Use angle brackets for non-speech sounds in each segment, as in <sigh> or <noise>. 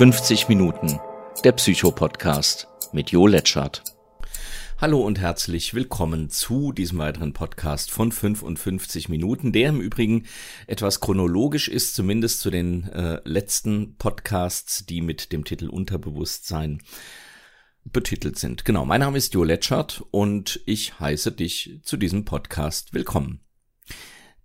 55 Minuten, der Psycho-Podcast mit Jo Letschert. Hallo und herzlich willkommen zu diesem weiteren Podcast von 55 Minuten, der im Übrigen etwas chronologisch ist, zumindest zu den äh, letzten Podcasts, die mit dem Titel Unterbewusstsein betitelt sind. Genau, mein Name ist Jo Letschert und ich heiße dich zu diesem Podcast willkommen.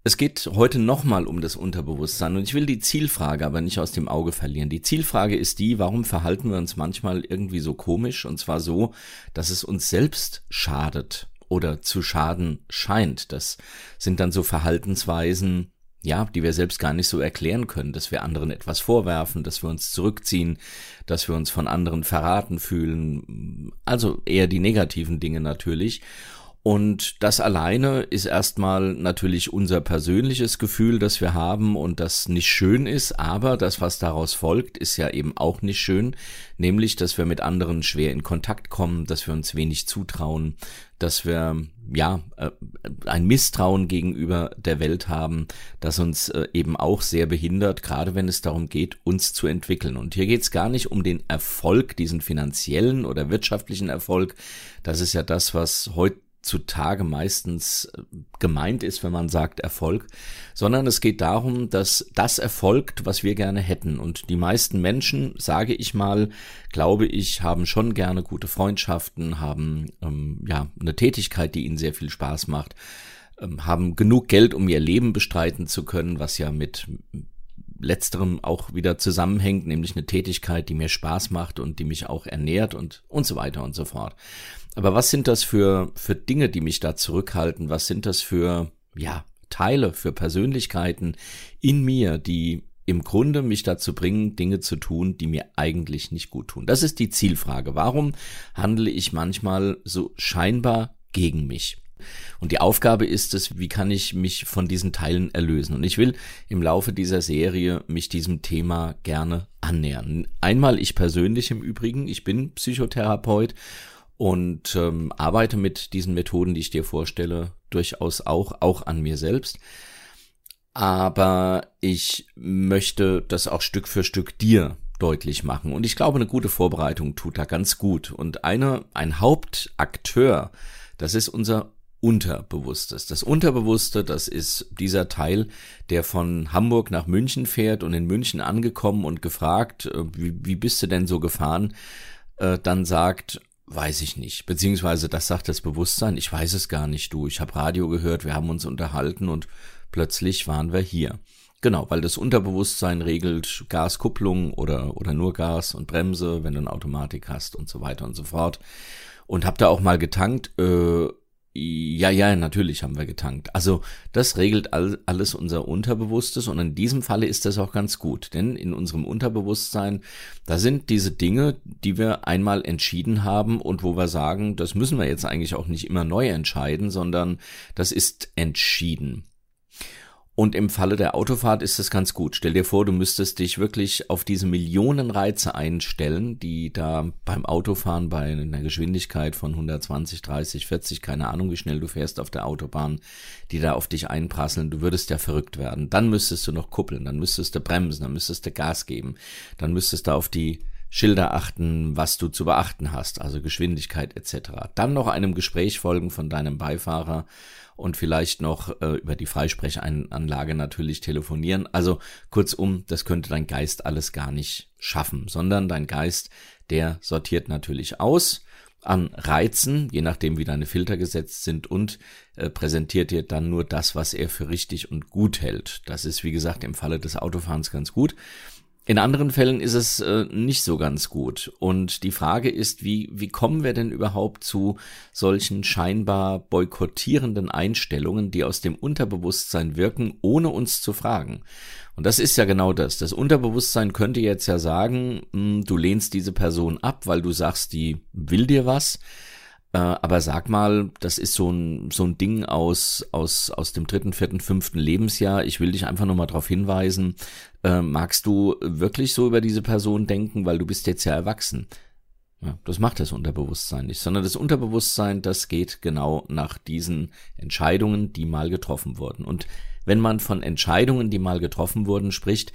Es geht heute nochmal um das Unterbewusstsein und ich will die Zielfrage aber nicht aus dem Auge verlieren. Die Zielfrage ist die, warum verhalten wir uns manchmal irgendwie so komisch und zwar so, dass es uns selbst schadet oder zu schaden scheint. Das sind dann so Verhaltensweisen, ja, die wir selbst gar nicht so erklären können, dass wir anderen etwas vorwerfen, dass wir uns zurückziehen, dass wir uns von anderen verraten fühlen, also eher die negativen Dinge natürlich. Und das alleine ist erstmal natürlich unser persönliches Gefühl, das wir haben und das nicht schön ist, aber das, was daraus folgt, ist ja eben auch nicht schön, nämlich, dass wir mit anderen schwer in Kontakt kommen, dass wir uns wenig zutrauen, dass wir ja äh, ein Misstrauen gegenüber der Welt haben, das uns äh, eben auch sehr behindert, gerade wenn es darum geht, uns zu entwickeln. Und hier geht es gar nicht um den Erfolg, diesen finanziellen oder wirtschaftlichen Erfolg. Das ist ja das, was heute zutage meistens äh, gemeint ist, wenn man sagt Erfolg, sondern es geht darum, dass das erfolgt, was wir gerne hätten. Und die meisten Menschen, sage ich mal, glaube ich, haben schon gerne gute Freundschaften, haben ähm, ja eine Tätigkeit, die ihnen sehr viel Spaß macht, ähm, haben genug Geld, um ihr Leben bestreiten zu können, was ja mit letzterem auch wieder zusammenhängt, nämlich eine Tätigkeit, die mir Spaß macht und die mich auch ernährt und und so weiter und so fort. Aber was sind das für, für Dinge, die mich da zurückhalten? Was sind das für, ja, Teile, für Persönlichkeiten in mir, die im Grunde mich dazu bringen, Dinge zu tun, die mir eigentlich nicht gut tun? Das ist die Zielfrage. Warum handle ich manchmal so scheinbar gegen mich? Und die Aufgabe ist es, wie kann ich mich von diesen Teilen erlösen? Und ich will im Laufe dieser Serie mich diesem Thema gerne annähern. Einmal ich persönlich im Übrigen, ich bin Psychotherapeut und ähm, arbeite mit diesen Methoden, die ich dir vorstelle, durchaus auch, auch an mir selbst. Aber ich möchte das auch Stück für Stück dir deutlich machen. Und ich glaube, eine gute Vorbereitung tut da ganz gut. Und eine, ein Hauptakteur, das ist unser Unterbewusstes. Das Unterbewusste, das ist dieser Teil, der von Hamburg nach München fährt und in München angekommen und gefragt, äh, wie, wie bist du denn so gefahren, äh, dann sagt, Weiß ich nicht. Beziehungsweise das sagt das Bewusstsein, ich weiß es gar nicht, du. Ich habe Radio gehört, wir haben uns unterhalten und plötzlich waren wir hier. Genau, weil das Unterbewusstsein regelt Gaskupplung oder, oder nur Gas und Bremse, wenn du eine Automatik hast und so weiter und so fort. Und hab da auch mal getankt, äh, ja, ja, natürlich haben wir getankt. Also das regelt all, alles unser Unterbewusstes und in diesem Falle ist das auch ganz gut, denn in unserem Unterbewusstsein, da sind diese Dinge, die wir einmal entschieden haben und wo wir sagen, das müssen wir jetzt eigentlich auch nicht immer neu entscheiden, sondern das ist entschieden. Und im Falle der Autofahrt ist es ganz gut. Stell dir vor, du müsstest dich wirklich auf diese Millionen Reize einstellen, die da beim Autofahren bei einer Geschwindigkeit von 120, 30, 40, keine Ahnung, wie schnell du fährst auf der Autobahn, die da auf dich einprasseln. Du würdest ja verrückt werden. Dann müsstest du noch kuppeln, dann müsstest du bremsen, dann müsstest du Gas geben, dann müsstest du auf die Schilder achten, was du zu beachten hast, also Geschwindigkeit etc. Dann noch einem Gespräch folgen von deinem Beifahrer und vielleicht noch äh, über die Freisprechanlage natürlich telefonieren. Also kurzum, das könnte dein Geist alles gar nicht schaffen, sondern dein Geist, der sortiert natürlich aus an Reizen, je nachdem wie deine Filter gesetzt sind und äh, präsentiert dir dann nur das, was er für richtig und gut hält. Das ist wie gesagt im Falle des Autofahrens ganz gut. In anderen Fällen ist es äh, nicht so ganz gut. Und die Frage ist, wie, wie kommen wir denn überhaupt zu solchen scheinbar boykottierenden Einstellungen, die aus dem Unterbewusstsein wirken, ohne uns zu fragen? Und das ist ja genau das. Das Unterbewusstsein könnte jetzt ja sagen, mh, hm, du lehnst diese Person ab, weil du sagst, die will dir was. Äh, aber sag mal, das ist so ein, so ein Ding aus, aus, aus dem dritten, vierten, fünften Lebensjahr. Ich will dich einfach nur mal darauf hinweisen. Äh, magst du wirklich so über diese Person denken, weil du bist jetzt ja erwachsen? Ja, das macht das Unterbewusstsein nicht, sondern das Unterbewusstsein, das geht genau nach diesen Entscheidungen, die mal getroffen wurden. Und wenn man von Entscheidungen, die mal getroffen wurden, spricht,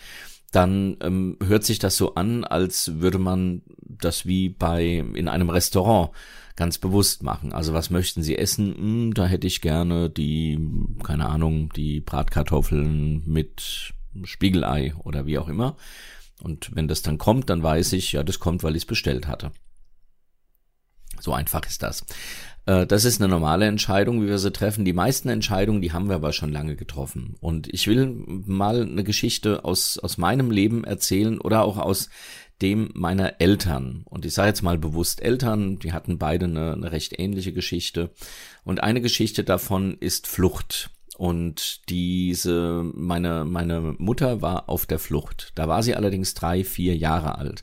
dann ähm, hört sich das so an, als würde man das wie bei in einem Restaurant ganz bewusst machen. Also was möchten Sie essen? Hm, da hätte ich gerne die, keine Ahnung, die Bratkartoffeln mit Spiegelei oder wie auch immer. Und wenn das dann kommt, dann weiß ich, ja, das kommt, weil ich es bestellt hatte. So einfach ist das. Äh, das ist eine normale Entscheidung, wie wir sie treffen. Die meisten Entscheidungen, die haben wir aber schon lange getroffen. Und ich will mal eine Geschichte aus, aus meinem Leben erzählen oder auch aus dem meiner Eltern. Und ich sage jetzt mal bewusst Eltern, die hatten beide eine, eine recht ähnliche Geschichte. Und eine Geschichte davon ist Flucht. Und diese, meine, meine Mutter war auf der Flucht. Da war sie allerdings drei, vier Jahre alt.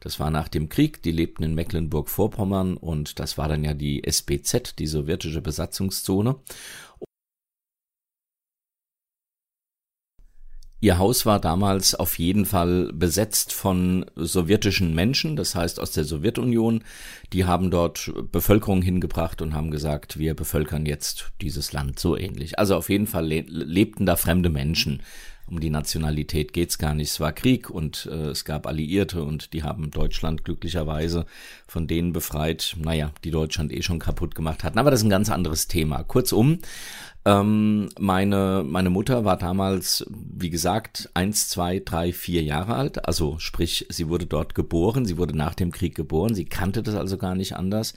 Das war nach dem Krieg, die lebten in Mecklenburg-Vorpommern und das war dann ja die SBZ, die sowjetische Besatzungszone. Ihr Haus war damals auf jeden Fall besetzt von sowjetischen Menschen, das heißt aus der Sowjetunion. Die haben dort Bevölkerung hingebracht und haben gesagt, wir bevölkern jetzt dieses Land so ähnlich. Also auf jeden Fall lebten da fremde Menschen um die Nationalität geht's gar nicht. Es war Krieg und äh, es gab Alliierte und die haben Deutschland glücklicherweise von denen befreit, naja, die Deutschland eh schon kaputt gemacht hatten. Aber das ist ein ganz anderes Thema. Kurzum, ähm, meine, meine Mutter war damals, wie gesagt, eins, zwei, drei, vier Jahre alt. Also sprich, sie wurde dort geboren, sie wurde nach dem Krieg geboren, sie kannte das also gar nicht anders.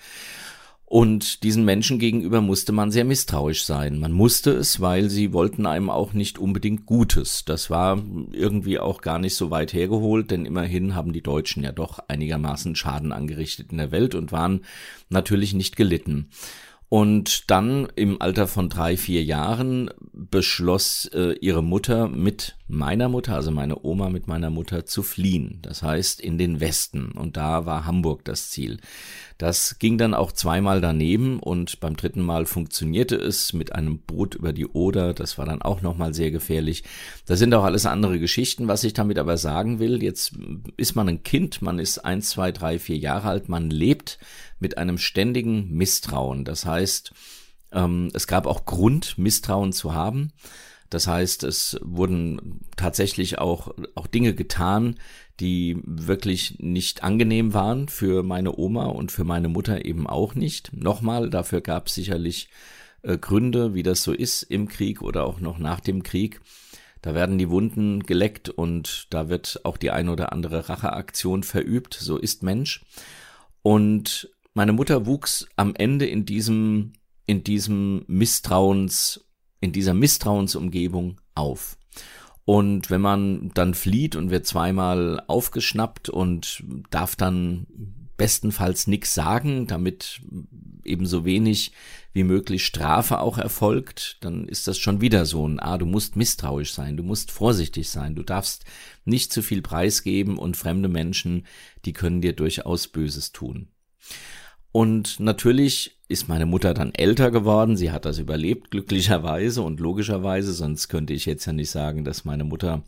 Und diesen Menschen gegenüber musste man sehr misstrauisch sein. Man musste es, weil sie wollten einem auch nicht unbedingt Gutes. Das war irgendwie auch gar nicht so weit hergeholt, denn immerhin haben die Deutschen ja doch einigermaßen Schaden angerichtet in der Welt und waren natürlich nicht gelitten. Und dann im Alter von drei, vier Jahren beschloss äh, ihre Mutter mit meiner Mutter, also meine Oma mit meiner Mutter, zu fliehen. Das heißt in den Westen. Und da war Hamburg das Ziel. Das ging dann auch zweimal daneben und beim dritten Mal funktionierte es mit einem Boot über die Oder. Das war dann auch nochmal sehr gefährlich. Das sind auch alles andere Geschichten. Was ich damit aber sagen will, jetzt ist man ein Kind, man ist eins, zwei, drei, vier Jahre alt, man lebt mit einem ständigen Misstrauen. Das heißt, ähm, es gab auch Grund, Misstrauen zu haben. Das heißt, es wurden tatsächlich auch, auch Dinge getan, die wirklich nicht angenehm waren für meine Oma und für meine Mutter eben auch nicht. Nochmal, dafür gab es sicherlich äh, Gründe, wie das so ist im Krieg oder auch noch nach dem Krieg. Da werden die Wunden geleckt und da wird auch die ein oder andere Racheaktion verübt. So ist Mensch. Und meine Mutter wuchs am Ende in diesem, in diesem Misstrauens, in dieser Misstrauensumgebung auf. Und wenn man dann flieht und wird zweimal aufgeschnappt und darf dann bestenfalls nichts sagen, damit ebenso wenig wie möglich Strafe auch erfolgt, dann ist das schon wieder so ein, ah, du musst misstrauisch sein, du musst vorsichtig sein, du darfst nicht zu viel preisgeben und fremde Menschen, die können dir durchaus Böses tun. Und natürlich ist meine Mutter dann älter geworden. Sie hat das überlebt, glücklicherweise und logischerweise. Sonst könnte ich jetzt ja nicht sagen, dass meine Mutter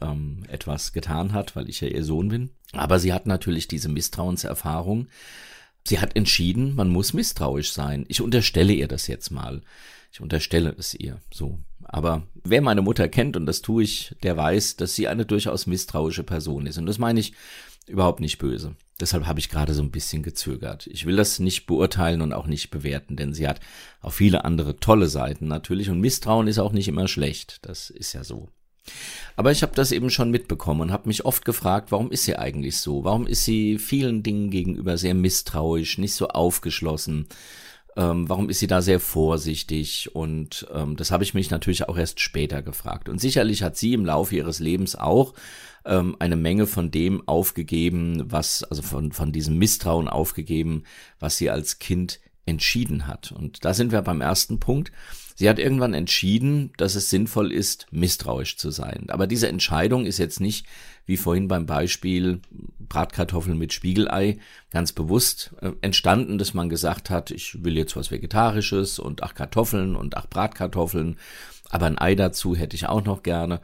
ähm, etwas getan hat, weil ich ja ihr Sohn bin. Aber sie hat natürlich diese Misstrauenserfahrung. Sie hat entschieden, man muss misstrauisch sein. Ich unterstelle ihr das jetzt mal. Ich unterstelle es ihr so. Aber wer meine Mutter kennt, und das tue ich, der weiß, dass sie eine durchaus misstrauische Person ist. Und das meine ich überhaupt nicht böse. Deshalb habe ich gerade so ein bisschen gezögert. Ich will das nicht beurteilen und auch nicht bewerten, denn sie hat auch viele andere tolle Seiten natürlich und Misstrauen ist auch nicht immer schlecht. Das ist ja so. Aber ich habe das eben schon mitbekommen und habe mich oft gefragt, warum ist sie eigentlich so? Warum ist sie vielen Dingen gegenüber sehr misstrauisch, nicht so aufgeschlossen? Ähm, warum ist sie da sehr vorsichtig? Und ähm, das habe ich mich natürlich auch erst später gefragt. Und sicherlich hat sie im Laufe ihres Lebens auch ähm, eine Menge von dem aufgegeben, was, also von, von diesem Misstrauen aufgegeben, was sie als Kind entschieden hat. Und da sind wir beim ersten Punkt. Sie hat irgendwann entschieden, dass es sinnvoll ist, misstrauisch zu sein. Aber diese Entscheidung ist jetzt nicht, wie vorhin beim Beispiel Bratkartoffeln mit Spiegelei, ganz bewusst äh, entstanden, dass man gesagt hat, ich will jetzt was Vegetarisches und ach Kartoffeln und ach Bratkartoffeln, aber ein Ei dazu hätte ich auch noch gerne.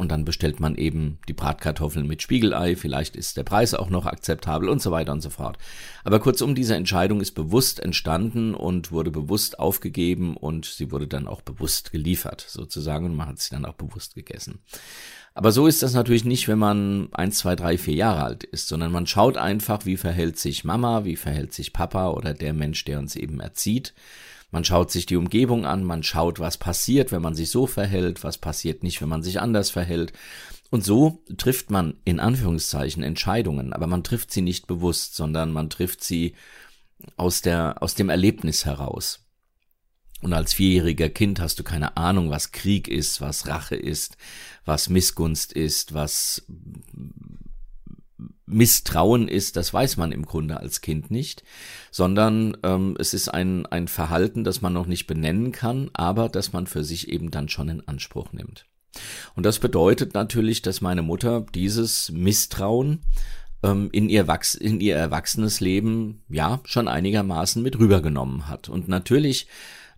Und dann bestellt man eben die Bratkartoffeln mit Spiegelei, vielleicht ist der Preis auch noch akzeptabel und so weiter und so fort. Aber kurzum, diese Entscheidung ist bewusst entstanden und wurde bewusst aufgegeben und sie wurde dann auch bewusst geliefert, sozusagen, und man hat sie dann auch bewusst gegessen. Aber so ist das natürlich nicht, wenn man eins, zwei, drei, vier Jahre alt ist, sondern man schaut einfach, wie verhält sich Mama, wie verhält sich Papa oder der Mensch, der uns eben erzieht. Man schaut sich die Umgebung an, man schaut, was passiert, wenn man sich so verhält, was passiert nicht, wenn man sich anders verhält. Und so trifft man in Anführungszeichen Entscheidungen, aber man trifft sie nicht bewusst, sondern man trifft sie aus der, aus dem Erlebnis heraus. Und als vierjähriger Kind hast du keine Ahnung, was Krieg ist, was Rache ist, was Missgunst ist, was Misstrauen ist, das weiß man im Grunde als Kind nicht, sondern ähm, es ist ein, ein Verhalten, das man noch nicht benennen kann, aber das man für sich eben dann schon in Anspruch nimmt. Und das bedeutet natürlich, dass meine Mutter dieses Misstrauen ähm, in, ihr Wachs in ihr erwachsenes Leben ja schon einigermaßen mit rübergenommen hat. Und natürlich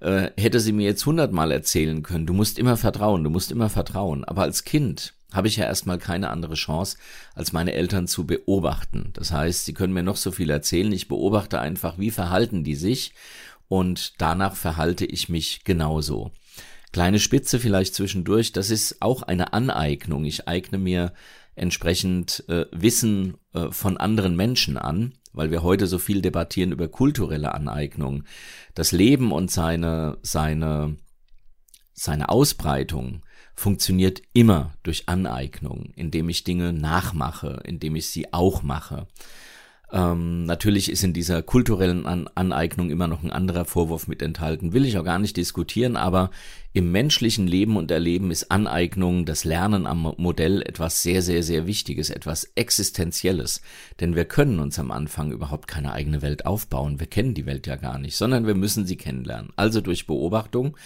äh, hätte sie mir jetzt hundertmal erzählen können, du musst immer vertrauen, du musst immer vertrauen. Aber als Kind habe ich ja erstmal keine andere Chance, als meine Eltern zu beobachten. Das heißt, sie können mir noch so viel erzählen, ich beobachte einfach, wie verhalten die sich und danach verhalte ich mich genauso. Kleine Spitze vielleicht zwischendurch, das ist auch eine Aneignung. Ich eigne mir entsprechend äh, Wissen äh, von anderen Menschen an, weil wir heute so viel debattieren über kulturelle Aneignung. Das Leben und seine, seine, seine Ausbreitung funktioniert immer durch Aneignung, indem ich Dinge nachmache, indem ich sie auch mache. Ähm, natürlich ist in dieser kulturellen An Aneignung immer noch ein anderer Vorwurf mit enthalten, will ich auch gar nicht diskutieren, aber im menschlichen Leben und Erleben ist Aneignung, das Lernen am Modell etwas sehr, sehr, sehr Wichtiges, etwas Existenzielles. Denn wir können uns am Anfang überhaupt keine eigene Welt aufbauen. Wir kennen die Welt ja gar nicht, sondern wir müssen sie kennenlernen. Also durch Beobachtung.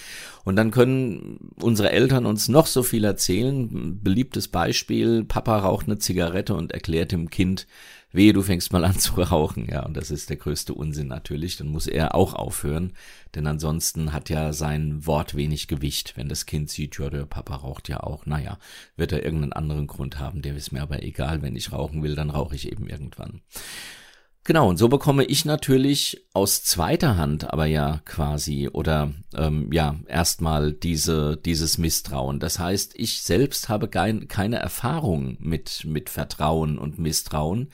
Und dann können unsere Eltern uns noch so viel erzählen. Beliebtes Beispiel, Papa raucht eine Zigarette und erklärt dem Kind, wehe, du fängst mal an <laughs> zu rauchen. Ja, und das ist der größte Unsinn natürlich. Dann muss er auch aufhören, denn ansonsten hat ja sein Wort wenig Gewicht. Wenn das Kind sieht, ja, der Papa raucht ja auch, naja, wird er irgendeinen anderen Grund haben, der ist mir aber egal. Wenn ich rauchen will, dann rauche ich eben irgendwann. Genau, und so bekomme ich natürlich aus zweiter Hand aber ja quasi oder ähm, ja erstmal diese, dieses Misstrauen. Das heißt, ich selbst habe kein, keine Erfahrung mit, mit Vertrauen und Misstrauen.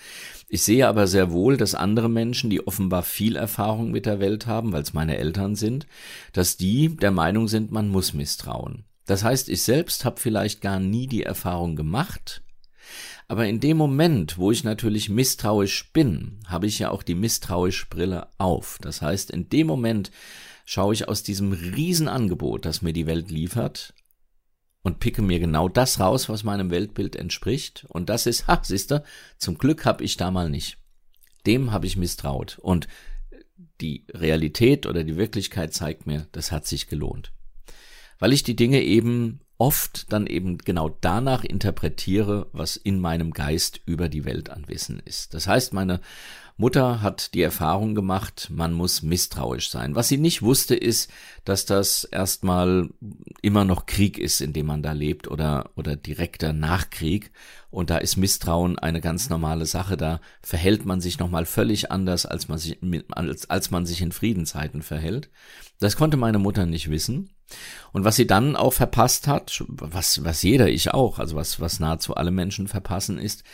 Ich sehe aber sehr wohl, dass andere Menschen, die offenbar viel Erfahrung mit der Welt haben, weil es meine Eltern sind, dass die der Meinung sind, man muss misstrauen. Das heißt, ich selbst habe vielleicht gar nie die Erfahrung gemacht, aber in dem Moment, wo ich natürlich misstrauisch bin, habe ich ja auch die misstrauische Brille auf. Das heißt, in dem Moment schaue ich aus diesem Riesenangebot, das mir die Welt liefert, und picke mir genau das raus, was meinem Weltbild entspricht. Und das ist, <laughs> ha, siehste, zum Glück habe ich da mal nicht. Dem habe ich misstraut. Und die Realität oder die Wirklichkeit zeigt mir, das hat sich gelohnt. Weil ich die Dinge eben oft dann eben genau danach interpretiere, was in meinem Geist über die Welt an Wissen ist. Das heißt, meine Mutter hat die Erfahrung gemacht, man muss misstrauisch sein. Was sie nicht wusste, ist, dass das erstmal immer noch Krieg ist, in dem man da lebt oder, oder direkter Nachkrieg. Und da ist Misstrauen eine ganz normale Sache. Da verhält man sich nochmal völlig anders, als man sich, als, als man sich in Friedenszeiten verhält. Das konnte meine Mutter nicht wissen. Und was sie dann auch verpasst hat, was, was jeder, ich auch, also was, was nahezu alle Menschen verpassen, ist,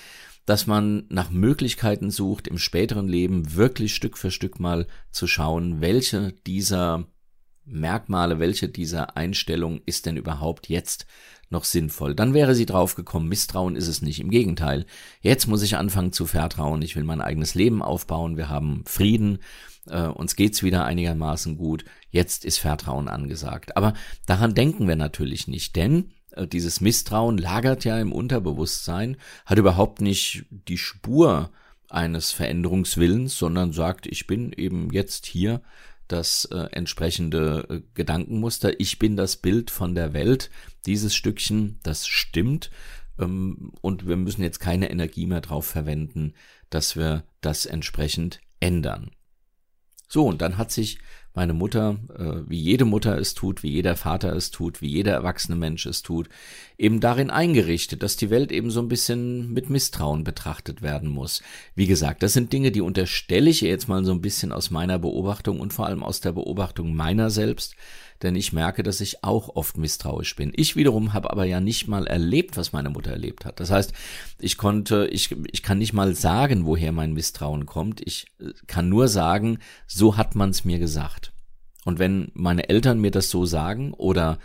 dass man nach Möglichkeiten sucht, im späteren Leben wirklich Stück für Stück mal zu schauen, welche dieser Merkmale, welche dieser Einstellung ist denn überhaupt jetzt noch sinnvoll. Dann wäre sie draufgekommen, Misstrauen ist es nicht. Im Gegenteil, jetzt muss ich anfangen zu vertrauen. Ich will mein eigenes Leben aufbauen. Wir haben Frieden. Äh, uns geht's wieder einigermaßen gut. Jetzt ist Vertrauen angesagt. Aber daran denken wir natürlich nicht, denn äh, dieses Misstrauen lagert ja im Unterbewusstsein, hat überhaupt nicht die Spur eines Veränderungswillens, sondern sagt, ich bin eben jetzt hier das äh, entsprechende äh, Gedankenmuster. Ich bin das Bild von der Welt. Dieses Stückchen, das stimmt. Ähm, und wir müssen jetzt keine Energie mehr drauf verwenden, dass wir das entsprechend ändern. So, und dann hat sich meine Mutter, äh, wie jede Mutter es tut, wie jeder Vater es tut, wie jeder erwachsene Mensch es tut, eben darin eingerichtet, dass die Welt eben so ein bisschen mit Misstrauen betrachtet werden muss. Wie gesagt, das sind Dinge, die unterstelle ich jetzt mal so ein bisschen aus meiner Beobachtung und vor allem aus der Beobachtung meiner selbst, denn ich merke, dass ich auch oft misstrauisch bin. Ich wiederum habe aber ja nicht mal erlebt, was meine Mutter erlebt hat. Das heißt, ich konnte, ich, ich kann nicht mal sagen, woher mein Misstrauen kommt. Ich äh, kann nur sagen, so hat man es mir gesagt. Und wenn meine Eltern mir das so sagen oder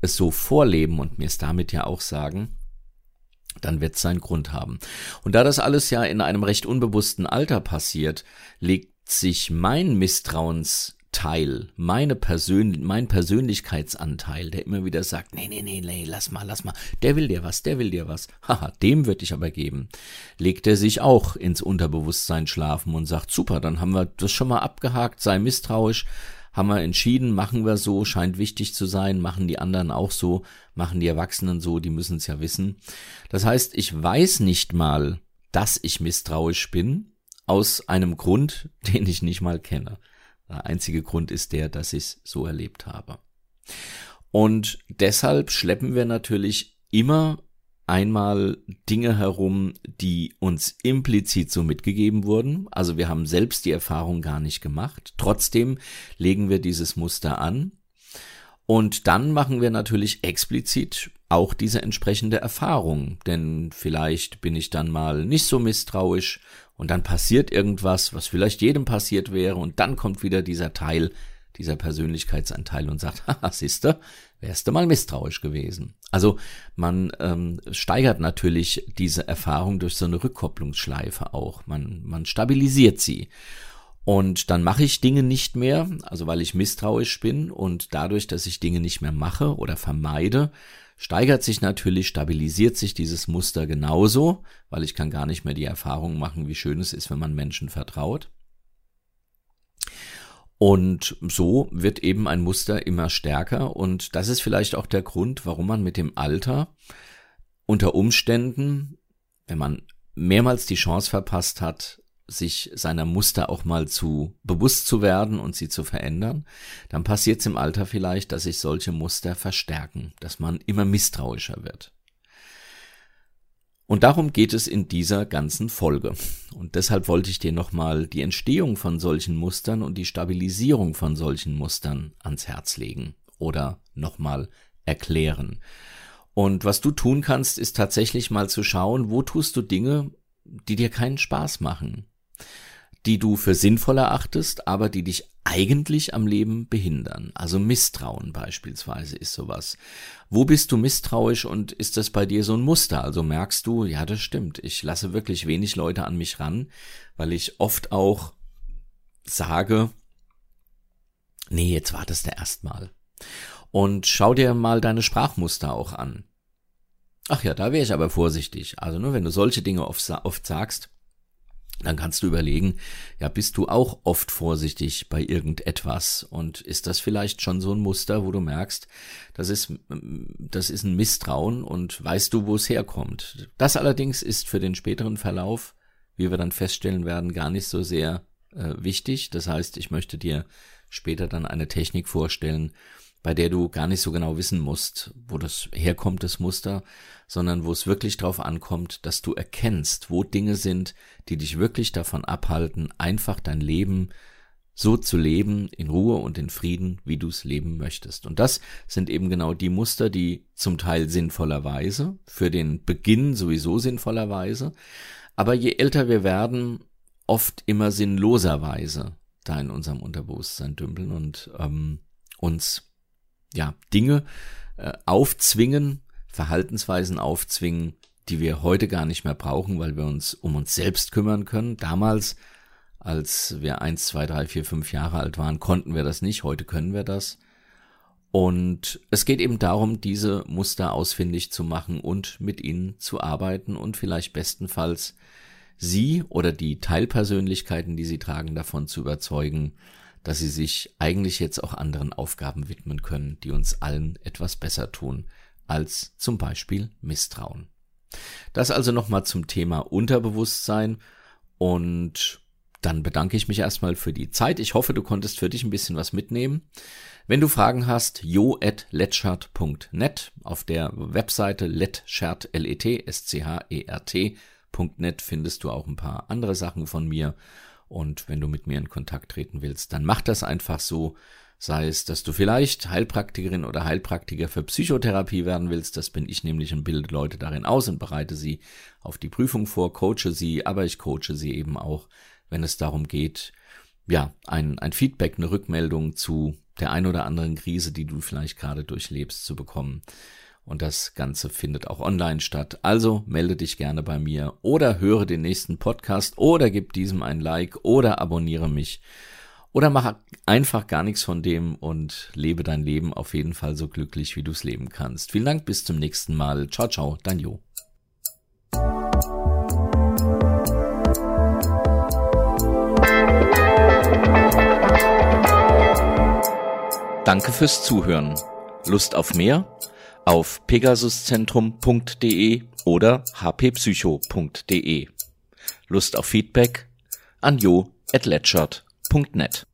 es so vorleben und mir es damit ja auch sagen, dann wird es seinen Grund haben. Und da das alles ja in einem recht unbewussten Alter passiert, legt sich mein Misstrauens Teil, meine Persön mein Persönlichkeitsanteil, der immer wieder sagt, nee, nee, nee, nee, lass mal, lass mal, der will dir was, der will dir was, <laughs> haha, dem wird ich aber geben, legt er sich auch ins Unterbewusstsein schlafen und sagt, super, dann haben wir das schon mal abgehakt, sei misstrauisch, haben wir entschieden, machen wir so, scheint wichtig zu sein, machen die anderen auch so, machen die Erwachsenen so, die müssen es ja wissen. Das heißt, ich weiß nicht mal, dass ich misstrauisch bin, aus einem Grund, <laughs> den ich nicht mal kenne. Der einzige Grund ist der, dass ich es so erlebt habe. Und deshalb schleppen wir natürlich immer einmal Dinge herum, die uns implizit so mitgegeben wurden. Also wir haben selbst die Erfahrung gar nicht gemacht. Trotzdem legen wir dieses Muster an. Und dann machen wir natürlich explizit auch diese entsprechende Erfahrung. Denn vielleicht bin ich dann mal nicht so misstrauisch und dann passiert irgendwas, was vielleicht jedem passiert wäre und dann kommt wieder dieser Teil, dieser Persönlichkeitsanteil und sagt, <laughs> haha, siehste, wärst du mal misstrauisch gewesen. Also man ähm, steigert natürlich diese Erfahrung durch so eine Rückkopplungsschleife auch. Man, man stabilisiert sie. Und dann mache ich Dinge nicht mehr, also weil ich misstrauisch bin und dadurch, dass ich Dinge nicht mehr mache oder vermeide, steigert sich natürlich, stabilisiert sich dieses Muster genauso, weil ich kann gar nicht mehr die Erfahrung machen, wie schön es ist, wenn man Menschen vertraut. Und so wird eben ein Muster immer stärker und das ist vielleicht auch der Grund, warum man mit dem Alter unter Umständen, wenn man mehrmals die Chance verpasst hat, sich seiner Muster auch mal zu bewusst zu werden und sie zu verändern, dann passiert es im Alter vielleicht, dass sich solche Muster verstärken, dass man immer misstrauischer wird. Und darum geht es in dieser ganzen Folge. Und deshalb wollte ich dir nochmal die Entstehung von solchen Mustern und die Stabilisierung von solchen Mustern ans Herz legen oder nochmal erklären. Und was du tun kannst, ist tatsächlich mal zu schauen, wo tust du Dinge, die dir keinen Spaß machen, die du für sinnvoll erachtest, aber die dich eigentlich am Leben behindern. Also Misstrauen beispielsweise ist sowas. Wo bist du misstrauisch und ist das bei dir so ein Muster? Also merkst du, ja, das stimmt. Ich lasse wirklich wenig Leute an mich ran, weil ich oft auch sage, nee, jetzt wartest du erstmal. Und schau dir mal deine Sprachmuster auch an. Ach ja, da wäre ich aber vorsichtig. Also nur wenn du solche Dinge oft, oft sagst, dann kannst du überlegen, ja, bist du auch oft vorsichtig bei irgendetwas und ist das vielleicht schon so ein Muster, wo du merkst, das ist, das ist ein Misstrauen und weißt du, wo es herkommt. Das allerdings ist für den späteren Verlauf, wie wir dann feststellen werden, gar nicht so sehr äh, wichtig. Das heißt, ich möchte dir später dann eine Technik vorstellen, bei der du gar nicht so genau wissen musst, wo das herkommt, das Muster, sondern wo es wirklich darauf ankommt, dass du erkennst, wo Dinge sind, die dich wirklich davon abhalten, einfach dein Leben so zu leben, in Ruhe und in Frieden, wie du es leben möchtest. Und das sind eben genau die Muster, die zum Teil sinnvollerweise, für den Beginn sowieso sinnvollerweise, aber je älter wir werden, oft immer sinnloserweise da in unserem Unterbewusstsein dümpeln und ähm, uns ja, Dinge äh, aufzwingen, Verhaltensweisen aufzwingen, die wir heute gar nicht mehr brauchen, weil wir uns um uns selbst kümmern können. Damals, als wir eins, zwei, drei, vier, fünf Jahre alt waren, konnten wir das nicht. Heute können wir das. Und es geht eben darum, diese Muster ausfindig zu machen und mit ihnen zu arbeiten und vielleicht bestenfalls sie oder die Teilpersönlichkeiten, die sie tragen, davon zu überzeugen, dass sie sich eigentlich jetzt auch anderen Aufgaben widmen können, die uns allen etwas besser tun, als zum Beispiel Misstrauen. Das also nochmal zum Thema Unterbewusstsein und dann bedanke ich mich erstmal für die Zeit. Ich hoffe, du konntest für dich ein bisschen was mitnehmen. Wenn du Fragen hast, jo.letschert.net auf der Webseite letschert, L-E-T, S-C-H-E-R-T.net findest du auch ein paar andere Sachen von mir. Und wenn du mit mir in Kontakt treten willst, dann mach das einfach so. Sei es, dass du vielleicht Heilpraktikerin oder Heilpraktiker für Psychotherapie werden willst, das bin ich nämlich und bilde Leute darin aus und bereite sie auf die Prüfung vor, coache sie, aber ich coache sie eben auch, wenn es darum geht, ja, ein, ein Feedback, eine Rückmeldung zu der ein oder anderen Krise, die du vielleicht gerade durchlebst, zu bekommen. Und das Ganze findet auch online statt. Also melde dich gerne bei mir oder höre den nächsten Podcast oder gib diesem ein Like oder abonniere mich oder mach einfach gar nichts von dem und lebe dein Leben auf jeden Fall so glücklich, wie du es leben kannst. Vielen Dank, bis zum nächsten Mal. Ciao, ciao, dein Jo. Danke fürs Zuhören. Lust auf mehr? Auf pegasuszentrum.de oder hppsycho.de. Lust auf Feedback? An jo at net.